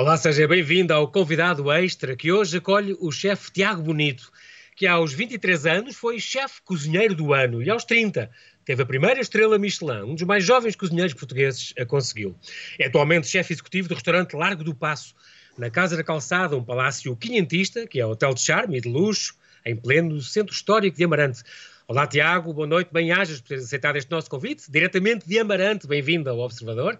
Olá, seja bem-vindo ao convidado extra que hoje acolhe o chefe Tiago Bonito, que aos 23 anos foi chefe cozinheiro do ano e aos 30 teve a primeira estrela Michelin, um dos mais jovens cozinheiros portugueses a conseguiu. É atualmente chefe executivo do restaurante Largo do Passo, na Casa da Calçada, um palácio quinhentista, que é hotel de charme e de luxo, em pleno centro histórico de Amarante. Olá, Tiago, boa noite, bem-ajas por teres aceitado este nosso convite, diretamente de Amarante, bem-vindo ao Observador.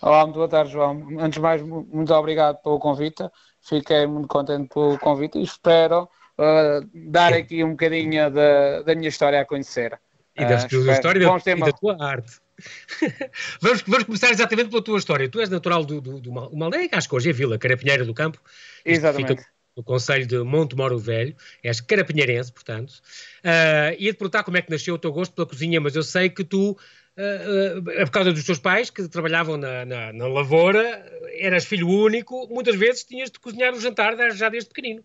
Olá, muito boa tarde, João. Antes de mais, muito obrigado pelo convite. Fiquei muito contente pelo convite e espero uh, dar aqui um bocadinho da, da minha história a conhecer. E da uh, tua história e da, da tua arte. vamos, vamos, começar exatamente pela tua história. Tu és natural do, do, do uma aldeia que acho que hoje é Vila, Carapinheira do Campo. Exatamente. No Conselho de Monte Moro Velho. És carapinheirense, portanto. Uh, ia-te perguntar como é que nasceu o teu gosto pela cozinha, mas eu sei que tu é por causa dos teus pais que trabalhavam na, na, na, lavoura, eras filho único, muitas vezes tinhas de cozinhar o jantar já desde pequenino.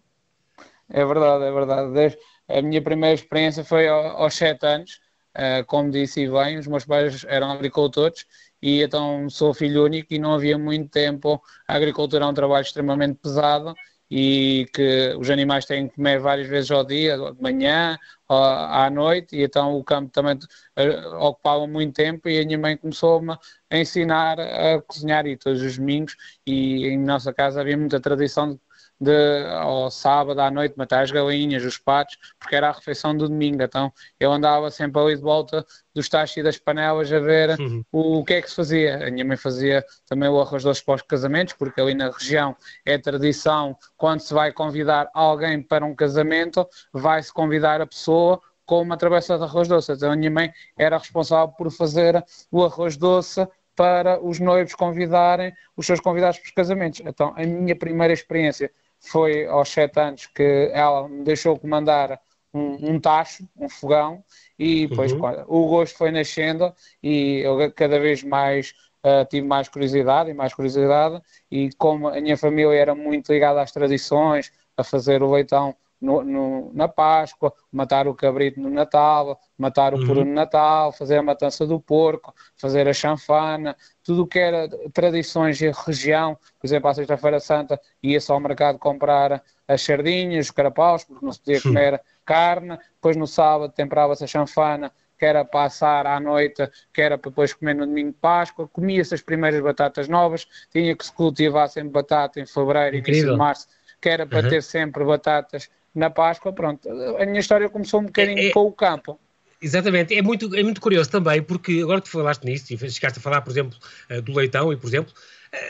É verdade, é verdade. A minha primeira experiência foi aos sete anos, uh, como disse bem, os meus pais eram agricultores e então sou filho único e não havia muito tempo. A agricultura é um trabalho extremamente pesado e que os animais têm que comer várias vezes ao dia, de manhã, à noite, e então o campo também eh, ocupava muito tempo e a minha mãe começou-me a ensinar a cozinhar e todos os domingos e em nossa casa havia muita tradição de de, ao sábado à noite matar as galinhas, os patos, porque era a refeição do domingo. Então eu andava sempre ali de volta dos tachos e das panelas a ver uhum. o, o, que é que se fazia. A minha mãe fazia também o arroz doce para os casamentos, porque ali na região é tradição, quando se vai convidar alguém para um casamento, vai-se convidar a pessoa com uma travessa de arroz doce. Então a minha mãe era responsável por fazer o arroz doce para os noivos convidarem os seus convidados para os casamentos. Então a minha primeira experiência foi aos sete anos que ela me deixou comandar um, um tacho, um fogão, e depois uhum. o gosto foi nascendo e eu cada vez mais uh, tive mais curiosidade e mais curiosidade, e como a minha família era muito ligada às tradições, a fazer o leitão no, no, na Páscoa, matar o cabrito no Natal, matar o uhum. peru no Natal, fazer a matança do porco, fazer a chanfana, tudo o que era tradições de região, por exemplo, à Sexta-feira Santa ia-se ao mercado comprar as sardinhas, os carapaus, porque não se podia comer carne, depois no sábado temperava-se a chanfana, que era passar à noite, que era para depois comer no domingo de Páscoa, comia-se as primeiras batatas novas, tinha que se cultivar sempre batata em fevereiro, Incrível. início de março, que era para uhum. ter sempre batatas na Páscoa, pronto. A minha história começou um bocadinho é, é, com o campo. Exatamente, é muito, é muito curioso também, porque agora que tu falaste nisso e chegaste a falar, por exemplo, eh, do leitão, e por exemplo,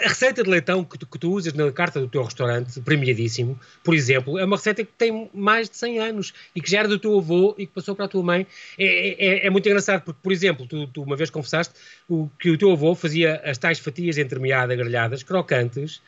a receita de leitão que tu, que tu, usas na carta do teu restaurante, premiadíssimo, por exemplo, é uma receita que tem mais de 100 anos e que já era do teu avô e que passou para a tua mãe. É, é, é muito engraçado, porque, por exemplo, tu, tu, uma vez confessaste o, que o teu avô fazia as tais fatias entremeadas, grelhadas, crocantes,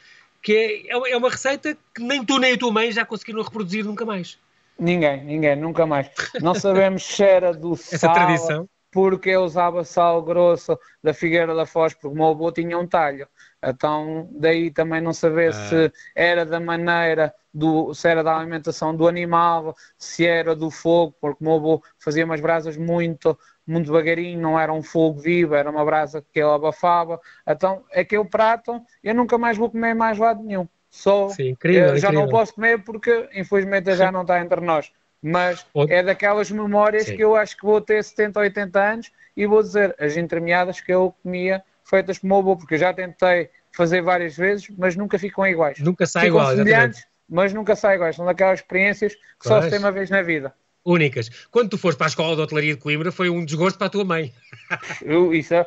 que é, é uma receita que nem tu nem a tua mãe já conseguiram reproduzir nunca mais. Ninguém, ninguém, nunca mais. Não sabemos se era do Essa sal, tradição. porque eu usava sal grosso da Figueira da Foz, porque o meu avô tinha um talho. Então, daí também não saber ah. se era da maneira, do, se era da alimentação do animal, se era do fogo, porque o meu avô fazia umas brasas muito, muito devagarinho, não era um fogo vivo, era uma brasa que ele abafava. Então, aquele prato eu nunca mais vou comer mais lado nenhum. Só Sim, incrível, já incrível. não posso comer porque infelizmente já não está entre nós. Mas é daquelas memórias Sim. que eu acho que vou ter 70, 80 anos e vou dizer as entremeadas que eu comia feitas como avô, porque eu já tentei fazer várias vezes, mas nunca ficam iguais. Nunca sai igual, semelhantes, mas nunca sai iguais. São daquelas experiências que pois. só se tem uma vez na vida únicas. Quando tu foste para a escola de hotelaria de Coimbra, foi um desgosto para a tua mãe. Isso, uh,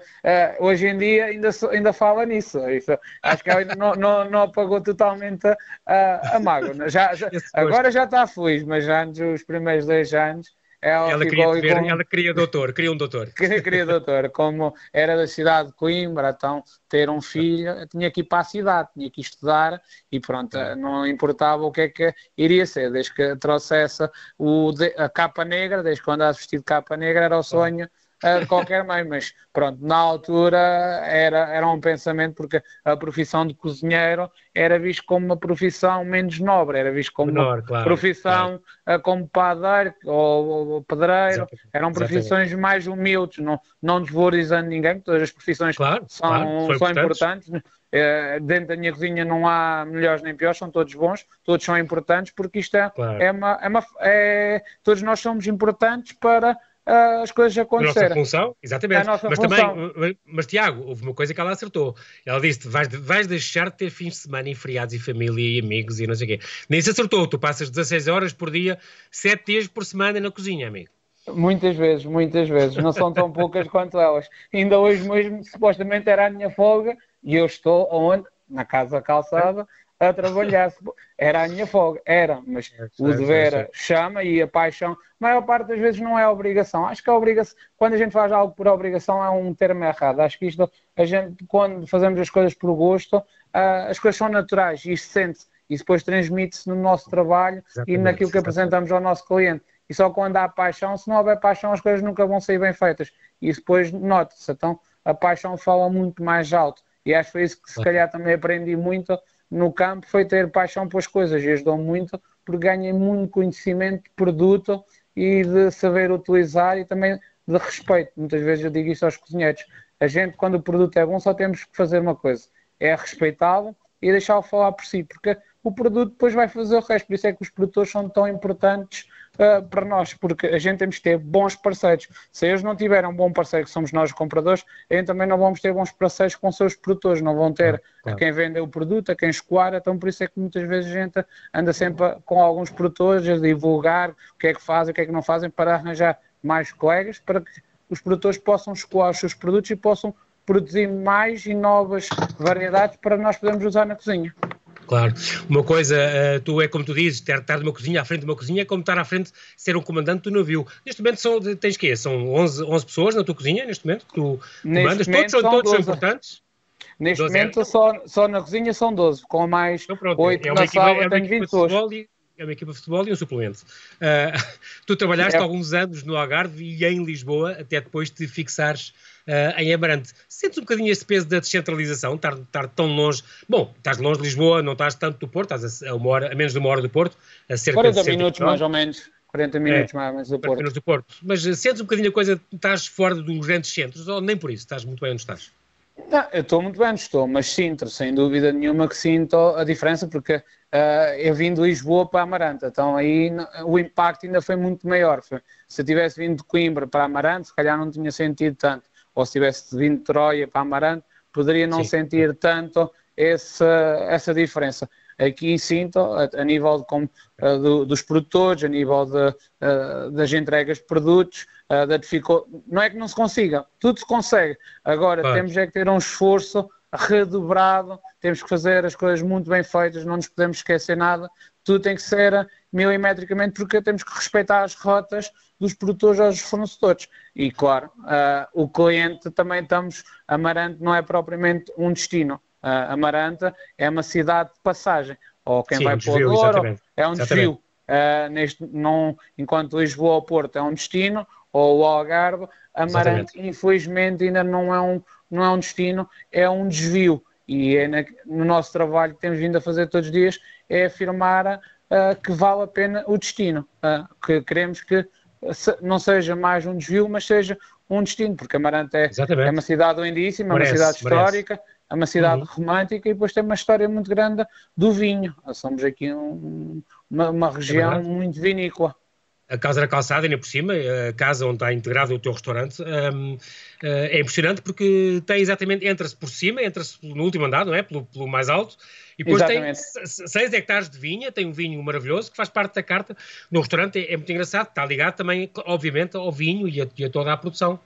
hoje em dia ainda, ainda fala nisso. Isso, acho que ela não, não, não apagou totalmente a, a mágoa. Já, já agora já está feliz, mas antes, os primeiros dois anos, ela, ela, queria ver, como... ela queria doutor, queria um doutor. Queria, queria doutor, como era da cidade de Coimbra, então ter um filho, tinha que ir para a cidade, tinha que estudar e pronto, não importava o que é que iria ser, desde que trouxesse o, a capa negra, desde que andasse vestido de capa negra, era o sonho de qualquer meio, mas pronto, na altura era, era um pensamento porque a profissão de cozinheiro era visto como uma profissão menos nobre, era visto como Menor, uma claro, profissão claro. Uh, como padeiro ou, ou pedreiro, eram profissões Exatamente. mais humildes, não, não desvalorizando ninguém, todas as profissões claro, são, são importantes. É, dentro da minha cozinha não há melhores nem piores, são todos bons, todos são importantes, porque isto é, claro. é, uma, é, uma, é Todos nós somos importantes para uh, as coisas acontecerem. A nossa função, exatamente. mas função. também, mas, mas, Tiago, houve uma coisa que ela acertou. Ela disse: vais, vais deixar de ter fins de semana em feriados e família e amigos e não sei o quê. Nem se acertou, tu passas 16 horas por dia, 7 dias por semana na cozinha, amigo. Muitas vezes, muitas vezes, não são tão poucas quanto elas. Ainda hoje mesmo, supostamente era a minha folga, e eu estou onde? Na casa calçada a trabalhar. Era a minha folga, era, mas é, o dever é, chama e a paixão, a maior parte das vezes não é obrigação. Acho que a obrigação, quando a gente faz algo por obrigação, é um termo errado. Acho que isto, a gente, quando fazemos as coisas por gosto, uh, as coisas são naturais e se sente e depois transmite-se no nosso trabalho exatamente, e naquilo que apresentamos ao nosso cliente. E só quando há paixão, se não houver paixão, as coisas nunca vão sair bem feitas. E depois nota-se. Então, a paixão fala muito mais alto. E acho que foi isso que se calhar também aprendi muito no campo, foi ter paixão pelas coisas e ajudou muito porque ganhei muito conhecimento de produto e de saber utilizar e também de respeito. Muitas vezes eu digo isso aos cozinheiros. A gente, quando o produto é bom, só temos que fazer uma coisa: é respeitá-lo e deixá-lo falar por si, porque o produto depois vai fazer o resto. Por isso é que os produtores são tão importantes uh, para nós, porque a gente temos que ter bons parceiros. Se eles não tiverem um bom parceiro, que somos nós os compradores, eles também não vamos ter bons parceiros com seus produtores, não vão ter claro. a quem vende o produto, a quem escoar, então por isso é que muitas vezes a gente anda sempre com alguns produtores a divulgar o que é que fazem, o que é que não fazem, para arranjar mais colegas, para que os produtores possam escoar os seus produtos e possam produzir mais e novas variedades para nós podermos usar na cozinha. Claro. Uma coisa, uh, tu é como tu dizes, estar, estar numa cozinha, à frente de uma cozinha, é como estar à frente, ser um comandante do navio. Neste momento são, tens quê? São 11, 11 pessoas na tua cozinha, neste momento, que tu comandas? Todos, são, todos são importantes? Neste momento, só, só na cozinha são 12, com mais então, pronto, 8 é na equipa, sala, é tenho 20 pessoas. É uma equipa de futebol e um suplemento. Uh, tu trabalhaste é. alguns anos no Algarve e em Lisboa, até depois de fixares uh, em Amarante. Sentes um bocadinho esse peso da descentralização, estar, estar tão longe? Bom, estás longe de Lisboa, não estás tanto do Porto, estás a, uma hora, a menos de uma hora do Porto, a cerca 40 de minutos mais ou menos. 40 minutos é, mais, mais do Porto. Do Porto. Mas uh, sentes um bocadinho a coisa, estás fora dos grandes centros, ou nem por isso, estás muito bem onde estás? Não, eu estou muito bem, estou, mas sinto, sem dúvida nenhuma que sinto a diferença, porque uh, eu vim de Lisboa para Amarante, então aí o impacto ainda foi muito maior. Se eu tivesse vindo de Coimbra para Amarante, se calhar não tinha sentido tanto ou se tivesse vindo de Troia para Amarante, poderia não Sim. sentir tanto essa, essa diferença. Aqui sinto, a, a nível de, como, uh, do, dos produtores, a nível de, uh, das entregas de produtos, uh, da dificuldade. Não é que não se consiga, tudo se consegue. Agora, temos é que ter um esforço redobrado, temos que fazer as coisas muito bem feitas, não nos podemos esquecer nada, tudo tem que ser milimetricamente porque temos que respeitar as rotas dos produtores aos fornecedores. E claro, uh, o cliente também estamos, Amarante não é propriamente um destino, uh, Amarante é uma cidade de passagem, ou quem Sim, vai um para o Douro, é um desvio. Uh, neste, não, enquanto Lisboa ou Porto é um destino, ou o Algarve, Amarante Exatamente. infelizmente ainda não é, um, não é um destino, é um desvio. E é na, no nosso trabalho que temos vindo a fazer todos os dias é afirmar uh, que vale a pena o destino, uh, que queremos que não seja mais um desvio, mas seja um destino, porque Amarante é, é uma cidade lindíssima, é uma cidade histórica, merece. é uma cidade uhum. romântica e depois tem uma história muito grande do vinho. Somos aqui um, uma, uma, região é muito vinícola a Casa da Calçada, ainda por cima, a casa onde está integrado o teu restaurante, um, eh, é impressionante porque tem exatamente, entra-se por cima, entra-se no último andar, não é? Pelo, pelo mais alto, e depois exatamente. tem 6 hectares de vinha, tem um vinho maravilhoso que faz parte da carta no restaurante, é, é muito engraçado, está ligado também, obviamente, ao vinho e a, e a toda a produção.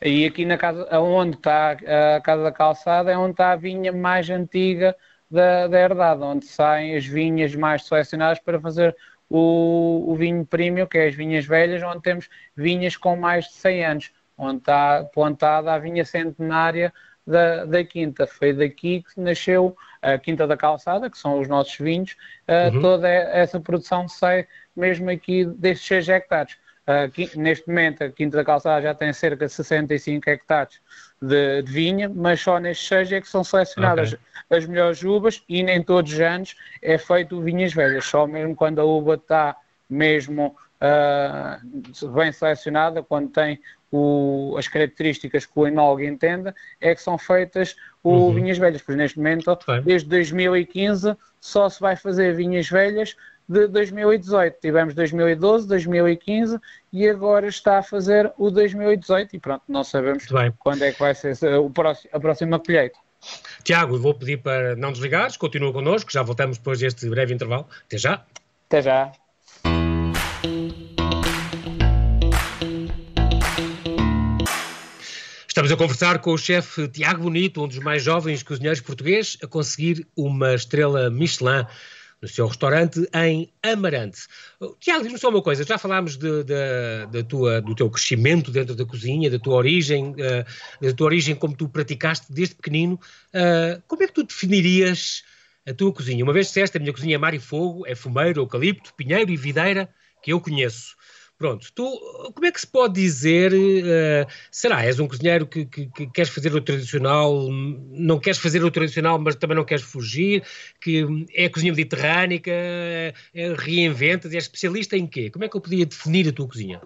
E aqui na casa, onde está a Casa da Calçada, é onde está a vinha mais antiga da, da herdade, onde saem as vinhas mais selecionadas para fazer o, o vinho premium, que é as vinhas velhas, onde temos vinhas com mais de 100 anos, onde está plantada a vinha centenária da, da Quinta. Foi daqui que nasceu a Quinta da Calçada, que são os nossos vinhos. Uh, uhum. Toda essa produção sai mesmo aqui destes 6 hectares. Uh, neste momento, a Quinta da Calçada já tem cerca de 65 hectares de, de vinha, mas só nestes seis é que são selecionadas okay. as melhores uvas e nem todos os anos é feito vinhas velhas, só mesmo quando a uva está mesmo uh, bem selecionada, quando tem o, as características que o enólogo entenda, é que são feitas o uhum. vinhas velhas, pois neste momento, desde 2015, só se vai fazer vinhas velhas de 2018. Tivemos 2012, 2015 e agora está a fazer o 2018 e pronto, não sabemos quando é que vai ser o próximo, a próxima colheita. Tiago, vou pedir para não desligares, continua connosco, já voltamos depois deste breve intervalo. Até já. Até já. Estamos a conversar com o chefe Tiago Bonito, um dos mais jovens cozinheiros portugueses a conseguir uma estrela Michelin no seu restaurante em Amarante. Tiago, diz-me só uma coisa, já falámos de, de, de tua, do teu crescimento dentro da cozinha, da tua origem, uh, da tua origem como tu praticaste desde pequenino. Uh, como é que tu definirias a tua cozinha? Uma vez disseste, a minha cozinha é mar e fogo, é fumeiro, eucalipto, pinheiro e videira, que eu conheço. Pronto, tu, como é que se pode dizer, uh, será, és um cozinheiro que, que, que, queres fazer o tradicional, não queres fazer o tradicional, mas também não queres fugir, que é a cozinha mediterrânica, é, é, reinventas, és especialista em quê? Como é que eu podia definir a tua cozinha?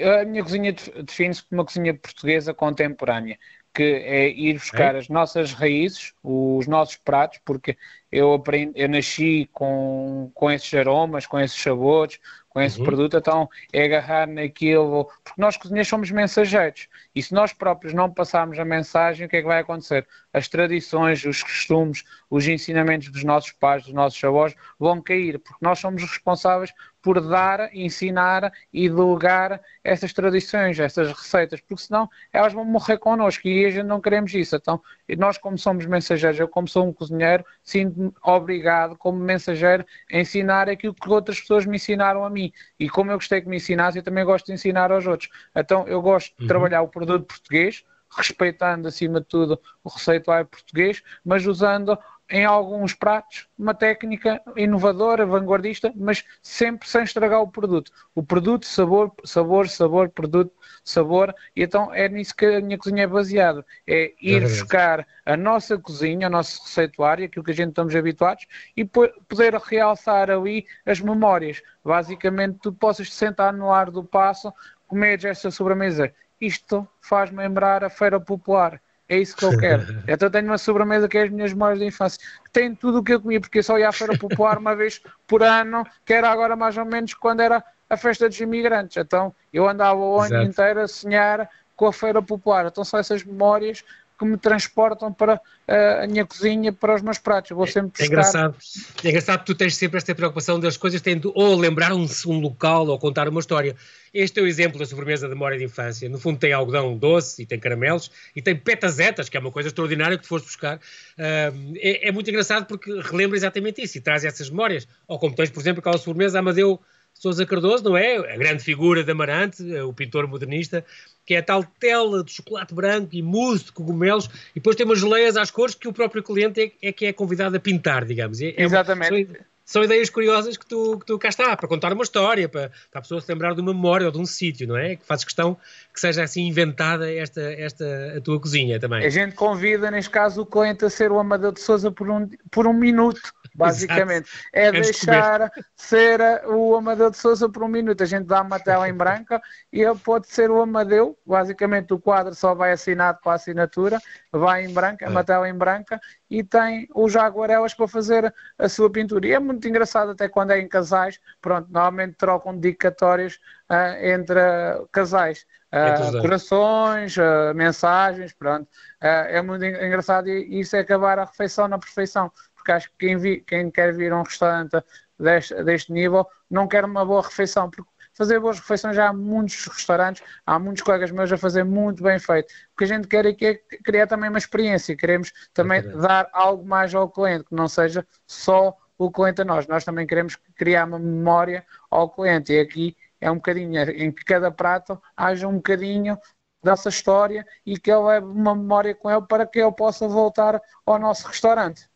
A minha cozinha define-se como uma cozinha portuguesa contemporânea, que é ir buscar é? as nossas raízes, os nossos pratos, porque eu aprendi, eu nasci com, com esses aromas, com esses sabores, com esse uhum. produto, então é agarrar naquilo, porque nós cozinheiros somos mensageiros, e se nós próprios não passarmos a mensagem, o que é que vai acontecer? As tradições, os costumes, os ensinamentos dos nossos pais, dos nossos avós, vão cair, porque nós somos responsáveis por dar, ensinar e delegar essas tradições, essas receitas, porque senão elas vão morrer connosco e a gente não queremos isso. Então, nós, como somos mensageiros, eu, como sou um cozinheiro, sinto-me obrigado, como mensageiro, a ensinar aquilo que outras pessoas me ensinaram a mim. E como eu gostei que me ensinasse, eu também gosto de ensinar aos outros. Então, eu gosto de uhum. trabalhar o produto português, respeitando acima de tudo o receituário português, mas usando em alguns pratos uma técnica inovadora, vanguardista, mas sempre sem estragar o produto. O produto, sabor, sabor, sabor, produto, sabor, e então é nisso que a minha cozinha é baseada. É ir buscar a nossa cozinha, o nosso receituário, aquilo que a gente estamos habituados, e poder realçar ali as memórias. Basicamente, tu possas te sentar no ar do passo, comer esta sobremesa. Isto faz-me lembrar a feira popular é isso que eu quero. então tenho uma sobremesa que é as minhas memórias de infância. Tem tudo o que eu comia, porque eu só ia à Feira Popular uma vez por ano, que era agora mais ou menos quando era a festa dos imigrantes. Então eu andava o ano inteiro a sonhar com a Feira Popular. Então são essas memórias que me transportam para uh, a minha cozinha, para os meus pratos. Eu vou sempre buscar... É engraçado, é engraçado que tu tens sempre esta preocupação das coisas tendo ou lembrar um, um local ou contar uma história. Este é o exemplo da sobremesa de memória de infância. No fundo tem algodão doce e tem caramelos e tem petazetas, que é uma coisa extraordinária que tu foste buscar. Uh, é, é, muito engraçado porque relembra exatamente isso e traz essas memórias. Ou como tens, por exemplo, aquela sobremesa Amadeu Sousa Cardoso, não é? A grande figura de Amarante, o pintor modernista, que é a tal tela de chocolate branco e mousse de cogumelos, e depois tem umas geleias às cores que o próprio cliente é, é que é convidado a pintar, digamos. É, é Exatamente. Uma, são, ideias curiosas que tu, que tu cá está, para contar uma história, para, para a pessoa se lembrar de uma memória ou de um sítio, não é? Que fazes questão que seja assim inventada esta, esta a tua cozinha também. A gente convida, neste caso, o cliente a ser o Amadeu de Souza por um, por um minuto basicamente. É Antes deixar de ser o Amadeu de Souza por um minuto. A gente dá uma tela em branca e ele pode ser o Amadeu. Basicamente, o quadro só vai assinado com a assinatura, vai em branca, é. uma tela em branca e tem os aguarelas para fazer a sua pintura. E é muito engraçado, até quando é em casais. Pronto, normalmente trocam dedicatórias uh, entre uh, casais. Uh, corações, mensagens, pronto. É muito engraçado e isso é acabar a refeição na perfeição porque acho que quem, vi, quem quer vir a um restaurante deste, deste nível não quer uma boa refeição, porque fazer boas refeições já há muitos restaurantes, há muitos colegas meus a fazer muito bem feito. O que a gente quer aqui é criar também uma experiência, queremos também é dar algo mais ao cliente, que não seja só o cliente a nós. Nós também queremos criar uma memória ao cliente e aqui é um bocadinho em que cada prato haja um bocadinho dessa história e que ele leve uma memória com ele para que ele possa voltar ao nosso restaurante.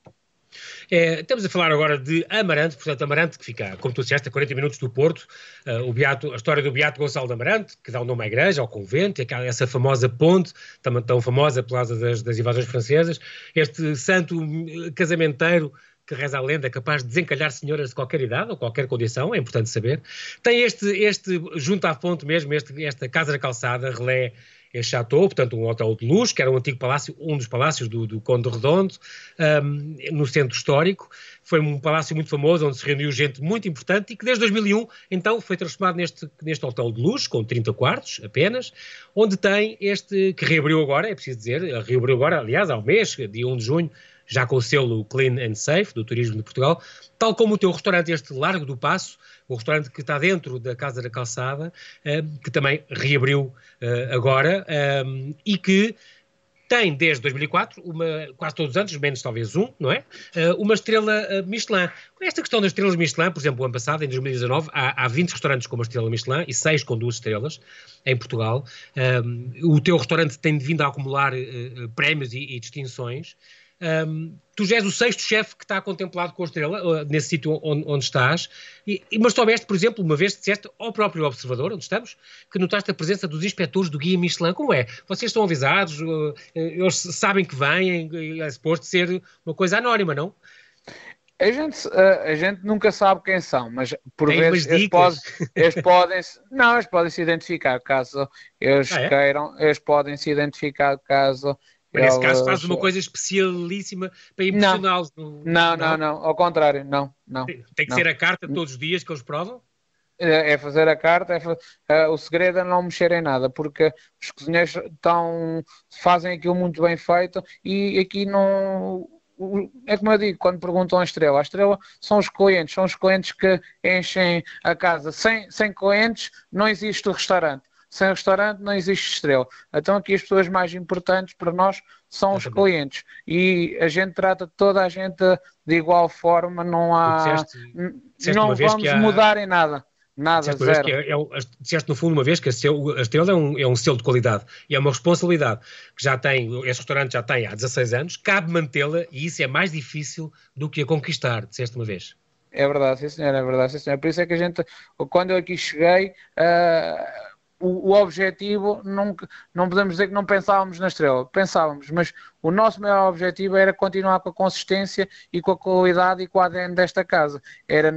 É, estamos a falar agora de Amarante, portanto, Amarante que fica, como tu disseste, a 40 minutos do Porto, uh, o Beato, a história do Beato Gonçalo de Amarante, que dá o nome à igreja, ao convento, e essa famosa ponte, também tão famosa pelas das, das invasões francesas, este santo casamenteiro que reza a lenda, capaz de desencalhar senhoras de qualquer idade ou qualquer condição, é importante saber. Tem este, este junto à ponte mesmo, este, esta casa da calçada, relé em Chateau, portanto um hotel de luxo, que era um antigo palácio, um dos palácios do, do Conde Redondo, um, no centro histórico. Foi um palácio muito famoso, onde se reuniu gente muito importante e que desde 2001, então, foi transformado neste, neste hotel de luxo, com 30 quartos apenas, onde tem este, que reabriu agora, é preciso dizer, reabriu agora, aliás, ao mês, dia 1 de junho, já com o selo Clean and Safe do Turismo de Portugal, tal como o teu restaurante, este Largo do Passo, o restaurante que está dentro da Casa da Calçada, eh, que também reabriu eh, agora eh, e que tem desde 2004, uma, quase todos os anos, menos talvez um, não é? uma estrela Michelin. Esta questão das estrelas Michelin, por exemplo, o ano passado, em 2019, há, há 20 restaurantes com uma estrela Michelin e 6 com duas estrelas em Portugal. o teu restaurante tem vindo a acumular prémios e, e distinções. Um, tu já és o sexto chefe que está contemplado com a estrela, uh, nesse sítio onde, onde, estás, e, mas soubeste, por exemplo, uma vez disseste ao próprio observador, onde estamos, que notaste a presença dos inspectores do Guia Michelin. Como é? Vocês estão avisados, uh, uh eles sabem que vêm, é suposto ser uma coisa anónima, não? A gente, uh, a gente nunca sabe quem são, mas por Tem vezes eles, pode, eles podem não, eles podem se identificar caso eles ah, é? queiram, eles podem se identificar caso Nesse caso faz uma coisa especialíssima para impressioná-los. Não, não, não, não, ao contrário, não, não. Tem, tem que não. ser a carta todos os dias que eles provam? É, é fazer a carta, é, uh, o segredo é não mexer em nada, porque os cozinheiros estão, fazem aquilo muito bem feito e aqui não. É como eu digo, quando perguntam a estrela, a estrela são os clientes, são os clientes que enchem a casa. Sem, sem clientes não existe o restaurante sem restaurante não existe estrela. Então aqui as pessoas mais importantes para nós são os clientes e a gente trata toda a gente de igual forma, não há disseste, disseste não vamos há... mudar em nada. Nada, disseste zero. É, é, disseste no fundo uma vez que a, a estrela é um, é um selo de qualidade e é uma responsabilidade que já tem, esse restaurante já tem há 16 anos, cabe mantê-la e isso é mais difícil do que a conquistar, disseste uma vez. É verdade, sim senhor, é verdade, sim senhor. Por isso é que a gente, quando eu aqui cheguei, uh, o, o, objetivo, não, não podemos dizer que não pensávamos na estrela, pensávamos, mas o nosso maior objetivo era continuar com a consistência e com a qualidade e com a ADN desta casa. Era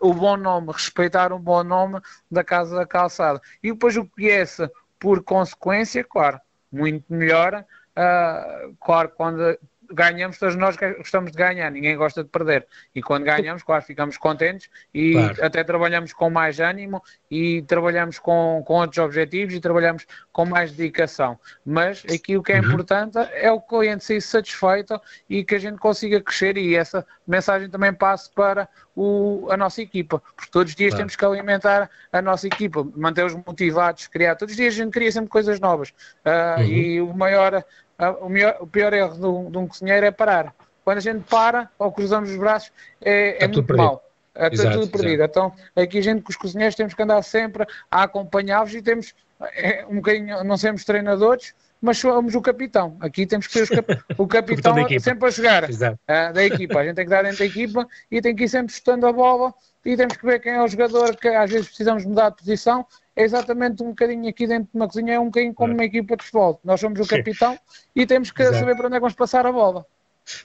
o bom nome, respeitar o bom nome da Casa da Calçada. E depois o que é esse, por consequência, claro, muito melhor. Uh, claro, quando ganhamos, todos nós gostamos de ganhar, ninguém gosta de perder. E quando ganhamos, claro, ficamos contentes e claro. até trabalhamos com mais ânimo e trabalhamos com, com outros objetivos e trabalhamos com mais dedicação. Mas aqui o que é uhum. importante é o cliente ser satisfeito e que a gente consiga crescer e essa mensagem também passe para o, a nossa equipa, porque todos os dias claro. temos que alimentar a nossa equipa, mantê-los motivados, criar. Todos os dias a gente cria sempre coisas novas uh, uhum. e o maior o, melhor, o pior erro de um, de um, cozinheiro é parar. Quando a gente para ou cruzamos os braços, é, é muito mal. É tudo perdido. Então, aqui a gente, com os cozinheiros, temos que andar sempre a acompanhá-los e temos é, um bocadinho, não sermos treinadores, mas somos o capitão. Aqui temos que ser cap o capitão sempre a jogar uh, da equipa. A gente tem que dar dentro da equipa e tem que ir sempre chutando a bola e temos que ver quem é o jogador que às vezes precisamos mudar de posição é exatamente um bocadinho aqui dentro de uma cozinha, é um bocadinho como uma equipa de futebol. Nós somos o capitão e temos que Exato. saber para onde é que vamos passar a bola.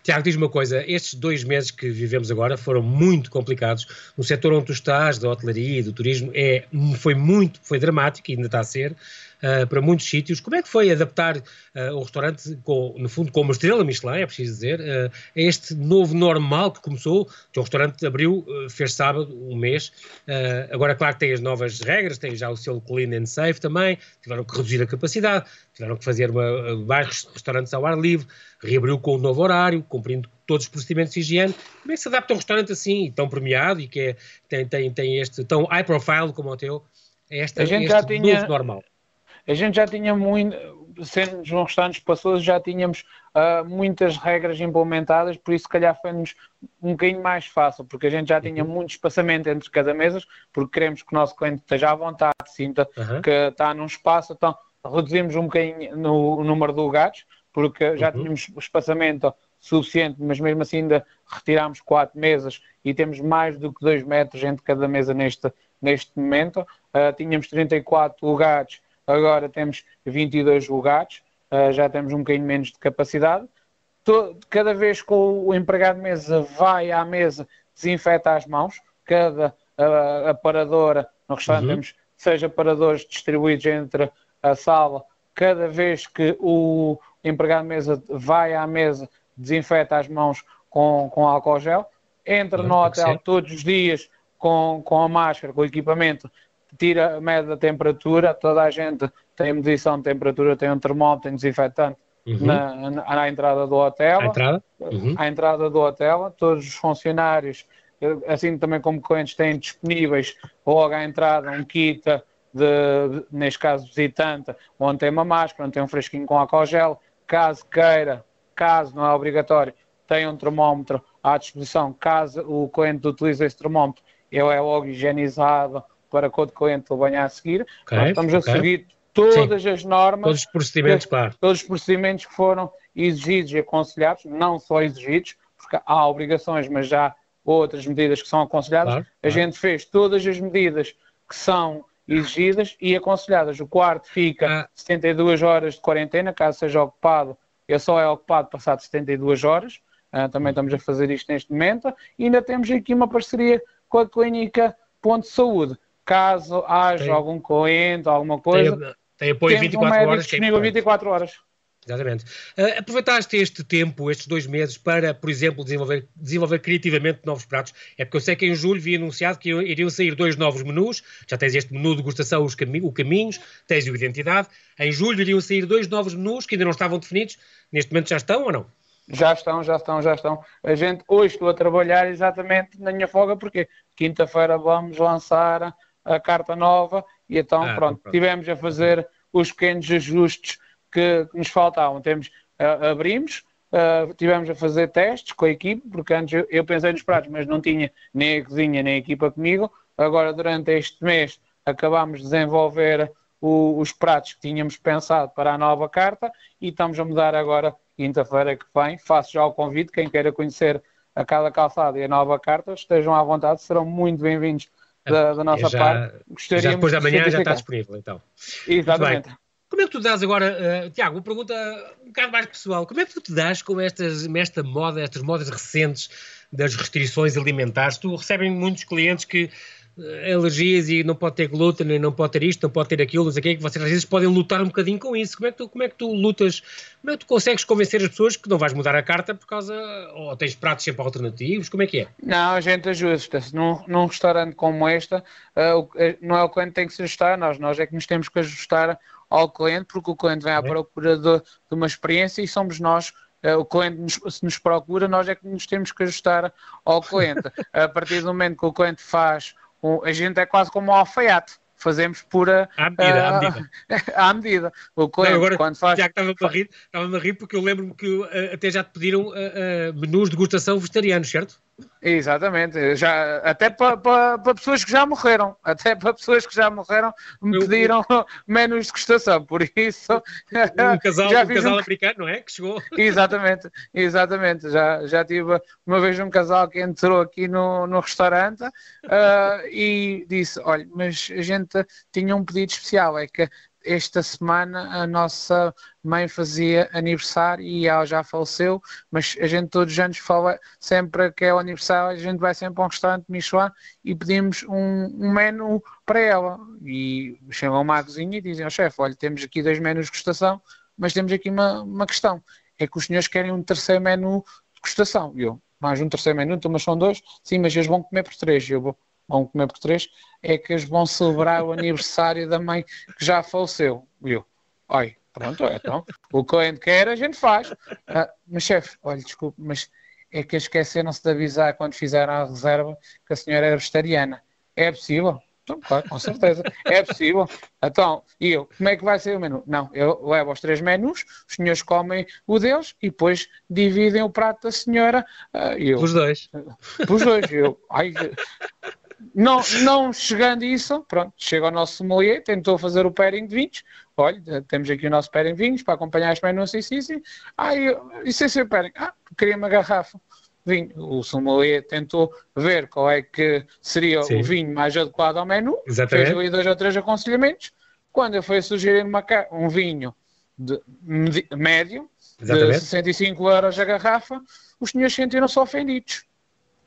Tiago, diz uma coisa, estes dois meses que vivemos agora foram muito complicados. No setor onde tu estás, da hotelaria e do turismo, é, foi muito, foi dramático e ainda está a ser uh, para muitos sítios. Como é que foi adaptar uh, o restaurante, com, no fundo, com uma estrela Michelin, é preciso dizer, uh, a este novo normal que começou? O teu restaurante abriu, fez sábado, um mês. agora, claro que tem as novas regras, tem já o selo Clean and Safe também, tiveram que reduzir a capacidade, tiveram que fazer uma, vários restaurantes ao ar livre, reabriu com o um novo horário, cumprindo todos os procedimentos de higiene. Como é que se adapta um restaurante assim, tão premiado e que é, tem, tem, tem este tão high profile como o teu, a esta, a gente este já tinha, novo normal? A gente já tinha muito, sendo um restaurante espaçoso, já tínhamos uh, muitas regras implementadas, por isso se calhar foi-nos um bocadinho mais fácil, porque a gente já tinha uhum. muito espaçamento entre cada mesa, porque queremos que o nosso cliente esteja à vontade, sinta uhum. que está num espaço, então reduzimos um bocadinho no, o número de lugares, porque já uhum. tínhamos espaçamento suficiente, mas mesmo assim ainda retirámos quatro mesas e temos mais do que dois metros entre cada mesa neste, neste momento. Uh, tínhamos 34 lugares, agora temos 22 lugares, uh, já temos um bocadinho menos de capacidade. Todo, cada vez que o empregado de mesa vai à mesa, desinfeta as mãos, cada uh, aparadora, no restaurante uhum. temos seis aparadores distribuídos entre a sala, cada vez que o empregado de mesa vai à mesa, desinfeta as mãos com, com álcool gel, entra no hotel todos os dias com, com a máscara, com o equipamento, tira a média da temperatura, toda a gente tem medição de temperatura, tem um termómetro, tem desinfetante uhum. na, na, na, entrada do hotel. À entrada? Uhum. À entrada do hotel, todos os funcionários, assim também como clientes, têm disponíveis logo à entrada um kit de, neste caso, visitante, onde tem uma máscara, onde tem um fresquinho com álcool gel, caso queira, caso não é obrigatório, tem um termómetro à disposição, caso o cliente utilize esse termómetro, ele é logo higienizado para que o cliente o venha a seguir. Okay, Nós estamos okay. a seguir todas Sim. as normas, todos os procedimentos, que, claro. Todos os procedimentos que foram exigidos e aconselhados, não só exigidos, porque há obrigações, mas já outras medidas que são aconselhadas. Claro, a claro. gente fez todas as medidas que são exigidas e aconselhadas. O quarto fica ah. 72 horas de quarentena, caso seja ocupado, ele só é ocupado passado 72 horas. Uh, também estamos a fazer isto neste momento. E ainda temos aqui uma parceria com a Clínica Ponto de Saúde. Caso haja tem, algum cliente, alguma coisa. Tem, tem apoio 24 um horas. É disponível 24 horas. Exatamente. Uh, aproveitaste este tempo, estes dois meses, para, por exemplo, desenvolver, desenvolver criativamente novos pratos? É porque eu sei que em julho vi anunciado que iriam sair dois novos menus. Já tens este menu de degustação, os cami o Caminhos, tens o Identidade. Em julho iriam sair dois novos menus que ainda não estavam definidos. Neste momento já estão ou não? Já estão, já estão, já estão. A gente hoje estou a trabalhar exatamente na minha folga, porque quinta-feira vamos lançar a carta nova e então ah, pronto, pronto, tivemos a fazer os pequenos ajustes que, que nos faltavam. Temos, uh, abrimos, uh, tivemos a fazer testes com a equipe, porque antes eu, eu, pensei nos pratos, mas não tinha nem a cozinha nem a equipa comigo. Agora, durante este mês, acabámos de desenvolver o, os pratos que tínhamos pensado para a nova carta e estamos a mudar agora, quinta-feira que vem. Faço já o convite, quem queira conhecer a cada calçada e a nova carta, estejam à vontade, serão muito bem-vindos da, da, nossa já, parte. Gostaríamos já depois da manhã já está disponível, então. Exatamente. Como é que tu dás agora, uh, Tiago, uma pergunta um bocado mais pessoal, como é que tu te dás com estas, esta moda, estas modas recentes das restrições alimentares? Tu recebem muitos clientes que alergias e não pode ter glúten, não pode ter isto, não pode ter aquilo, não sei o que, que vocês às vezes podem lutar um bocadinho com isso. Como é que tu, como é que tu lutas, como é que tu consegues convencer as pessoas que não vais mudar a carta por causa, ou tens pratos sempre alternativos, como é que é? Não, a gente ajusta-se. Num, num restaurante como este, uh, não é o cliente que tem que se ajustar a nós, nós é que nos temos que ajustar ao cliente, porque o cliente vem à procura de, de uma experiência e somos nós o cliente nos, se nos procura, nós é que nos temos que ajustar ao cliente. a partir do momento que o cliente faz, um, a gente é quase como um alfaiate. Fazemos pura. À medida, uh, à medida. à medida. O cliente, Não, agora, quando faz. Já que estava-me a rir, estava a rir porque eu lembro-me que uh, até já te pediram menus de degustação vegetarianos, certo? Exatamente, já, até para pa, pa pessoas que já morreram, até para pessoas que já morreram me pediram eu, menus de degustação, por isso um casal, já um casal um... americano, não é? Que chegou. Exatamente, exatamente, já, já tive uma vez um casal que entrou aqui no, no restaurante uh, e disse, olha, mas a gente tinha um pedido especial, é que esta semana a nossa mãe fazia aniversário e ela já faleceu, mas a gente todos os anos fala sempre que é o aniversário, a gente vai sempre a um restaurante Michelin e pedimos um, um menu para ela. E chamam-me à cozinha e dizem ao chefe, olha, temos aqui dois menus de degustação, mas temos aqui uma, uma questão, é que os senhores querem um terceiro menu de degustação. E eu, mais um terceiro menu, então mas são dois? Sim, mas eles vão comer por três. E eu vou, vão comer por três, é que eles vão celebrar o aniversário da mãe que já faleceu. Viu? Olha, pronto, então, o cliente quer, a gente faz. Ah, mas chefe, olha, desculpe, mas é que esqueceram-se de avisar quando fizeram a reserva que a senhora era vegetariana. É possível? Então, claro, com certeza. É possível. Então, e eu, como é que vai ser o menu? Não, eu levo os três menus, os senhores comem o deles e depois dividem o prato da senhora. Uh, eu, os dois. Os dois. Eu, ai, não, não chegando a isso, pronto, chega o nosso sommelier, tentou fazer o pairing de vinhos. Olha, temos aqui o nosso pairing de vinhos para acompanhar as menus, sim, sim, sim. Ah, isso é seu pairing. Ah, queria uma garrafa vinho. O sommelier tentou ver qual é que seria Sim. o vinho mais adequado ao menu, Exatamente. fez ali dois ou três aconselhamentos. Quando eu fui sugerir uma, um vinho de, de médio, Exatamente. de 65 euros a garrafa, os senhores sentiram-se ofendidos.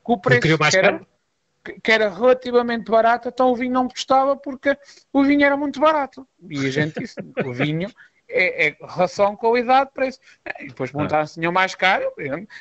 Com o preço que era, que era relativamente barato, então o vinho não gostava porque o vinho era muito barato. E a gente disse, o vinho é, é relação qualidade-preço. E depois montaram-se ah. mais caro,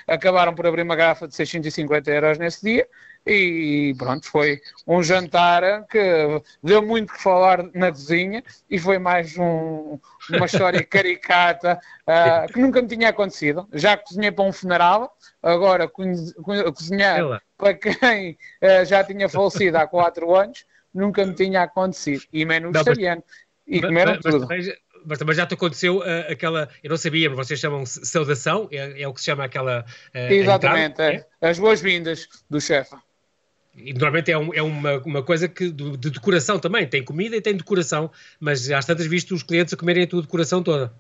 acabaram por abrir uma garrafa de 650 euros nesse dia e pronto, foi um jantar que deu muito que falar na cozinha e foi mais um, uma história caricata uh, que nunca me tinha acontecido. Já cozinhei para um funeral, agora cozinhar para quem uh, já tinha falecido há 4 anos, nunca me tinha acontecido. E menos vegetariano. E comeram mas, tudo. Mas, mas também já te aconteceu uh, aquela, eu não sabia, mas vocês chamam saudação, é, é o que se chama aquela. Uh, Exatamente, é. é. as boas-vindas do chefe. E normalmente é, um, é uma, uma coisa que, de, de, decoração também, tem comida e tem decoração, mas às tantas visto os clientes a comerem a tua decoração toda.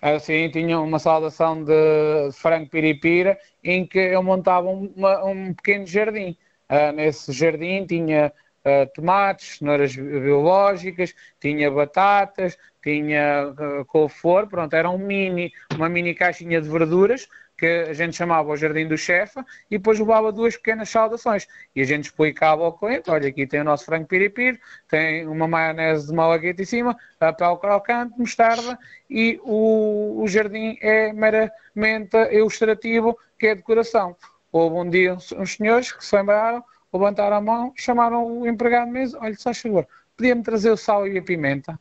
Assim, tinha uma saudação de frango piripira em que eu montava uma, um pequeno jardim. Uh, nesse jardim tinha uh, tomates, cenouras biológicas, tinha batatas, tinha uh, couve-flor, pronto, era um mini, uma mini caixinha de verduras que a gente chamava o Jardim do Chefe e depois levava duas pequenas saudações. E a gente explicava ao cliente, olha, aqui tem o nosso frango piripir, tem uma maionese de malagueta em cima, papel crocante, mostarda e o, o jardim é meramente ilustrativo, que é decoração. Houve um dia uns senhores que se lembraram, levantaram a mão, chamaram o empregado mesa, olha, só favor, podia-me trazer o sal e a pimenta?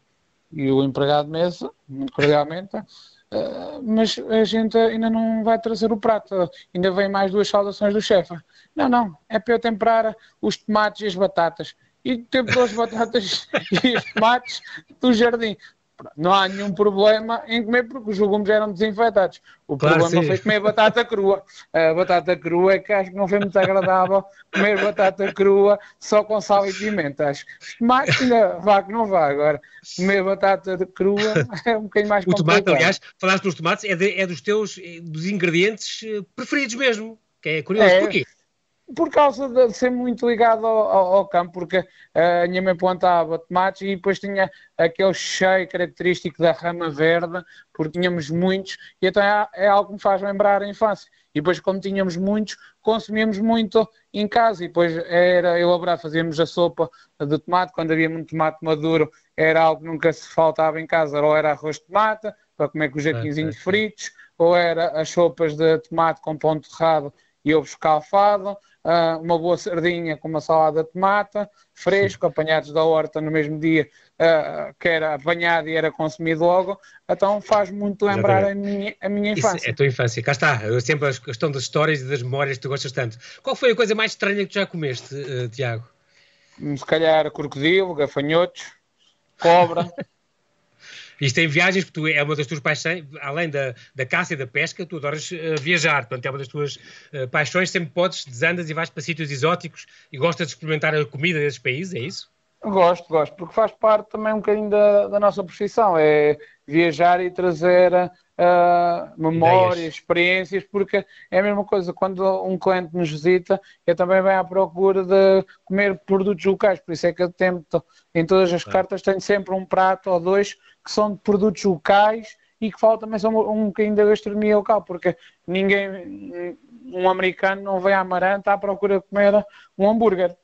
E o empregado de mesa, muito cordialmente, uh, mas a gente ainda não vai trazer o prato, ainda vem mais duas saudações do chefe. Não, não, é para eu temperar os tomates e as batatas. E temperou as batatas e os tomates do jardim não há nenhum problema em comer porque os legumes eram desinfetados. O claro, problema sim. foi comer batata crua. A batata crua é que acho que não foi muito agradável comer batata crua só com sal e pimenta. Acho que mais ainda vá que não vá. Agora, comer batata crua é um bocadinho mais complicado. O tomate, aliás, falaste dos tomates, é, de, é dos teus dos ingredientes eh, preferidos mesmo. Que é curioso. É, Porquê? Por causa de ser muito ligado ao, ao, ao campo, porque uh, a minha mãe plantava tomates e depois tinha aquele cheio característico da rama verde, porque tínhamos muitos, e então é, é, algo que me faz lembrar a infância. E depois, como tínhamos muitos, consumíamos muito em casa, e depois era elaborar, fazíamos a sopa de tomate, quando havia muito tomate maduro, era algo que nunca se faltava em casa, ou era arroz de tomate, para comer com os jaquinzinhos fritos, ou era as sopas de tomate com pão torrado e ovo escalfado, uh, uma boa sardinha com uma salada de tomate, fresco, apanhados da horta no mesmo dia, uh, que era apanhado e era consumido logo, então faz muito lembrar a minha, a minha infância. Isso é a tua infância, cá está, eu sempre a questão das histórias e das memórias que tu gostas tanto. Qual foi a coisa mais estranha que tu já comeste, uh, Tiago? Se calhar crocodilo, gafanhotos, cobra. Isto em viagens, porque tu, é uma das tuas paixões, além da, da caça e da pesca, tu adoras uh, viajar, portanto é uma das tuas uh, paixões, sempre podes, desandas e vais para sítios exóticos e gostas de experimentar a comida desses países, é isso? Gosto, gosto, porque faz parte também um bocadinho da, da nossa profissão, é viajar e trazer uh, memórias, Ideias. experiências, porque é a mesma coisa, quando um cliente nos visita, eu também venho à procura de comer produtos locais, por isso é que eu tento, em todas as cartas tenho sempre um prato ou dois que são de produtos locais e que falta também são um bocadinho da gastronomia local, porque ninguém, um americano não vem à Amaranta à procura de comer um hambúrguer,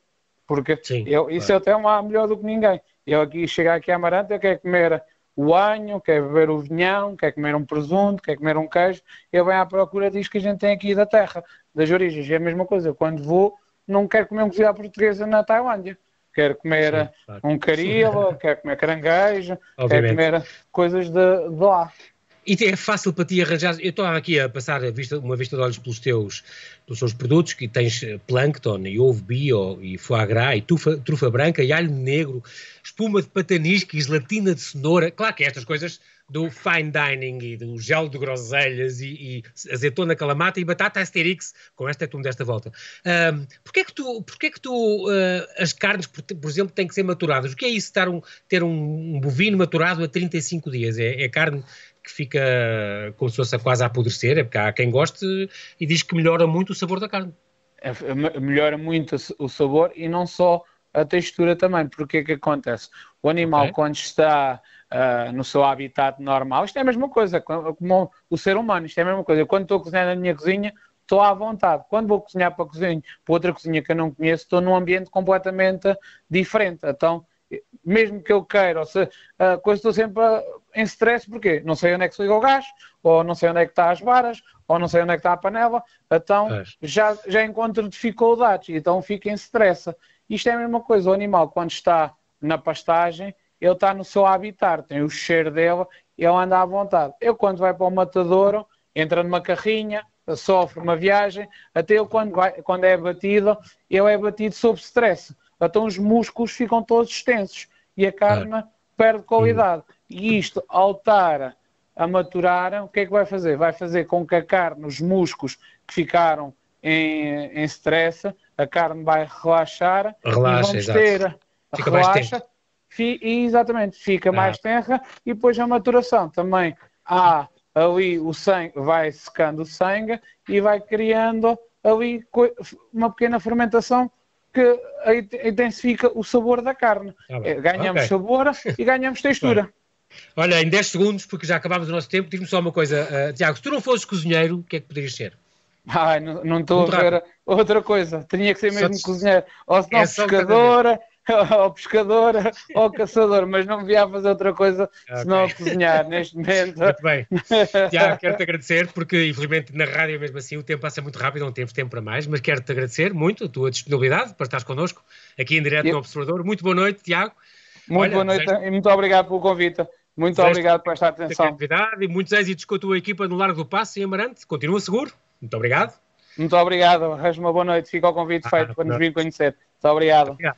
porque Sim, eu, isso claro. eu tenho lá melhor do que ninguém. Eu aqui chegar aqui à Amaranta, eu quero comer o anho, quer beber o vinhão, quer comer um presunto, quer comer um queijo, eu venho à procura disso que a gente tem aqui da terra, das origens. É a mesma coisa, quando vou, não quero comer um cozido à portuguesa na Tailândia quer comer Sim, claro. um carilo, quer comer caranguejo, Obviamente. quer comer coisas de, de lá. E é fácil para ti arranjar. Eu estou aqui a passar a vista, uma vista de olhos pelos teus, pelos teus produtos, que tens eh, plâncton, e ovo bio, e foie gras, e trufa, trufa branca, e alho negro, espuma de patanisca e gelatina de cenoura. Claro que estas coisas do fine dining e do gel de groselhas e, e azeitona calamata e batata asterix, com esta é tu me desta volta. Um, porquê é que tu, porquê é que tu uh, as carnes, por, por, exemplo, têm que ser maturadas? O que é isso, estar um, ter um, um bovino maturado a 35 dias? É, é carne que fica como se fosse quase a apodrecer, é porque há quem goste e diz que melhora muito o sabor da carne. É, melhora muito o sabor e não só a textura também, porque o que acontece? O animal, okay. quando está uh, no seu habitat normal, isto é a mesma coisa, como o ser humano, isto é a mesma coisa. Quando estou a cozinhar na minha cozinha, estou à vontade. Quando vou cozinhar para, cozinha, para outra cozinha que eu não conheço, estou num ambiente completamente diferente. Então, mesmo que eu queira, ou seja, a coisa estou sempre em stress, porque não sei onde é que se liga o gás, ou não sei onde é que está as varas, ou não sei onde é que está a panela, então já, já encontro dificuldades, então fico em stress. Isto é a mesma coisa, o animal quando está na pastagem, ele está no seu habitat, tem o cheiro dele, ele anda à vontade. Eu quando vai para o matadouro, entra numa carrinha, sofre uma viagem, até ele quando, vai, quando é batido, ele é batido sob stress. Então os músculos ficam todos extensos e a carne é. perde qualidade. E isto, ao estar a maturar, o que é que vai fazer? Vai fazer com que a carne, os músculos que ficaram em, em stress, a carne vai relaxar Relaxa, e vamos ter Fica relaxa, fi, exatamente, fica ah. mais tenra e depois a maturação também há ali o sangue, vai secando o sangue e vai criando ali uma pequena fermentação que intensifica o sabor da carne. Ah, ganhamos okay. sabor e ganhamos textura. Olha, em 10 segundos, porque já acabámos o nosso tempo, diz-me só uma coisa, uh, Tiago, se tu não fosses cozinheiro, o que é que poderias ser? Ai, não estou a ver outra coisa, tinha que ser mesmo só cozinheiro, ou se não é pescadora, ao pescador, ao caçador, mas não me via a fazer outra coisa okay. senão a cozinhar neste momento. Muito bem. Tiago, quero-te agradecer, porque infelizmente na rádio mesmo assim o tempo passa muito rápido, não temos tempo para mais, mas quero-te agradecer muito a tua disponibilidade para estar connosco aqui em direto Eu... no Observador. Muito boa noite, Tiago. Muito Olha, boa noite desejo... e muito obrigado pelo convite. Muito desejo obrigado por esta atenção. E muitos êxitos com a tua equipa no Largo do Passo em Amarante. Continua seguro. Muito obrigado. Muito obrigado. Resto uma boa noite. Fica o convite ah, feito para nos vir conhecer. Muito obrigado. obrigado.